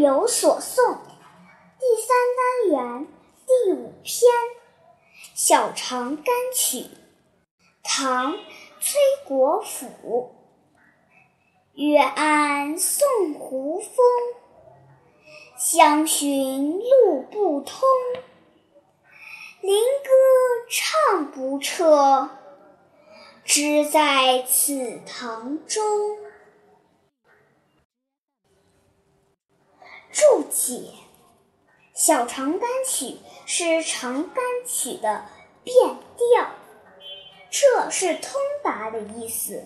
有所诵第三单元第五篇《小长干曲》，唐·崔国辅。月暗送胡风，相寻路不通。灵歌唱不彻，只在此堂中。解：《小长干曲》是长干曲的变调，这是通达的意思。